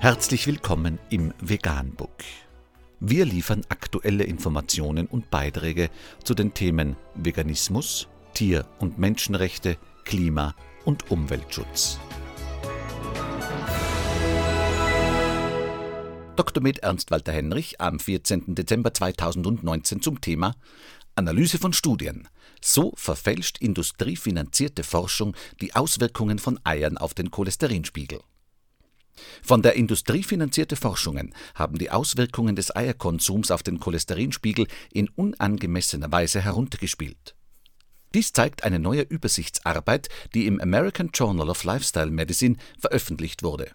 Herzlich willkommen im Veganbook. Wir liefern aktuelle Informationen und Beiträge zu den Themen Veganismus, Tier- und Menschenrechte, Klima- und Umweltschutz. Dr. Med Ernst Walter Henrich am 14. Dezember 2019 zum Thema Analyse von Studien. So verfälscht industriefinanzierte Forschung die Auswirkungen von Eiern auf den Cholesterinspiegel. Von der Industrie finanzierte Forschungen haben die Auswirkungen des Eierkonsums auf den Cholesterinspiegel in unangemessener Weise heruntergespielt. Dies zeigt eine neue Übersichtsarbeit, die im American Journal of Lifestyle Medicine veröffentlicht wurde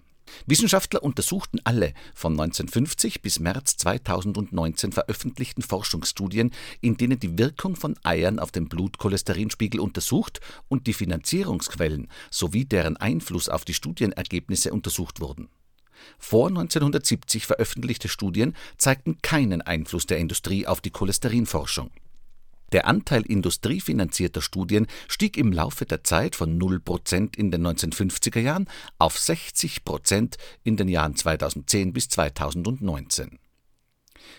Wissenschaftler untersuchten alle von 1950 bis März 2019 veröffentlichten Forschungsstudien, in denen die Wirkung von Eiern auf den Blutcholesterinspiegel untersucht und die Finanzierungsquellen sowie deren Einfluss auf die Studienergebnisse untersucht wurden. Vor 1970 veröffentlichte Studien zeigten keinen Einfluss der Industrie auf die Cholesterinforschung der Anteil industriefinanzierter Studien stieg im Laufe der Zeit von 0 Prozent in den 1950er Jahren auf 60 Prozent in den Jahren 2010 bis 2019.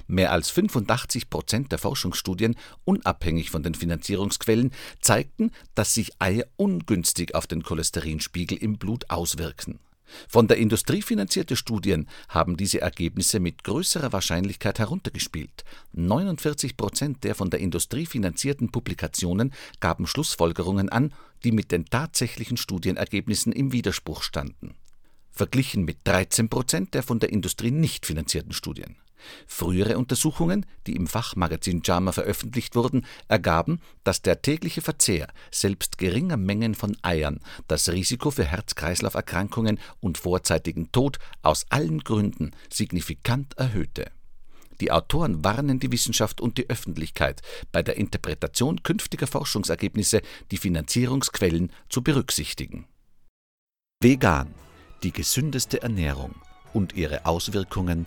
Mehr als 85 Prozent der Forschungsstudien, unabhängig von den Finanzierungsquellen, zeigten, dass sich Eier ungünstig auf den Cholesterinspiegel im Blut auswirken von der Industrie finanzierte Studien haben diese Ergebnisse mit größerer Wahrscheinlichkeit heruntergespielt. 49 Prozent der von der Industrie finanzierten Publikationen gaben Schlussfolgerungen an, die mit den tatsächlichen Studienergebnissen im Widerspruch standen. Verglichen mit 13 Prozent der von der Industrie nicht finanzierten Studien Frühere Untersuchungen, die im Fachmagazin JAMA veröffentlicht wurden, ergaben, dass der tägliche Verzehr selbst geringer Mengen von Eiern das Risiko für Herz-Kreislauf-Erkrankungen und vorzeitigen Tod aus allen Gründen signifikant erhöhte. Die Autoren warnen die Wissenschaft und die Öffentlichkeit, bei der Interpretation künftiger Forschungsergebnisse die Finanzierungsquellen zu berücksichtigen. Vegan, die gesündeste Ernährung und ihre Auswirkungen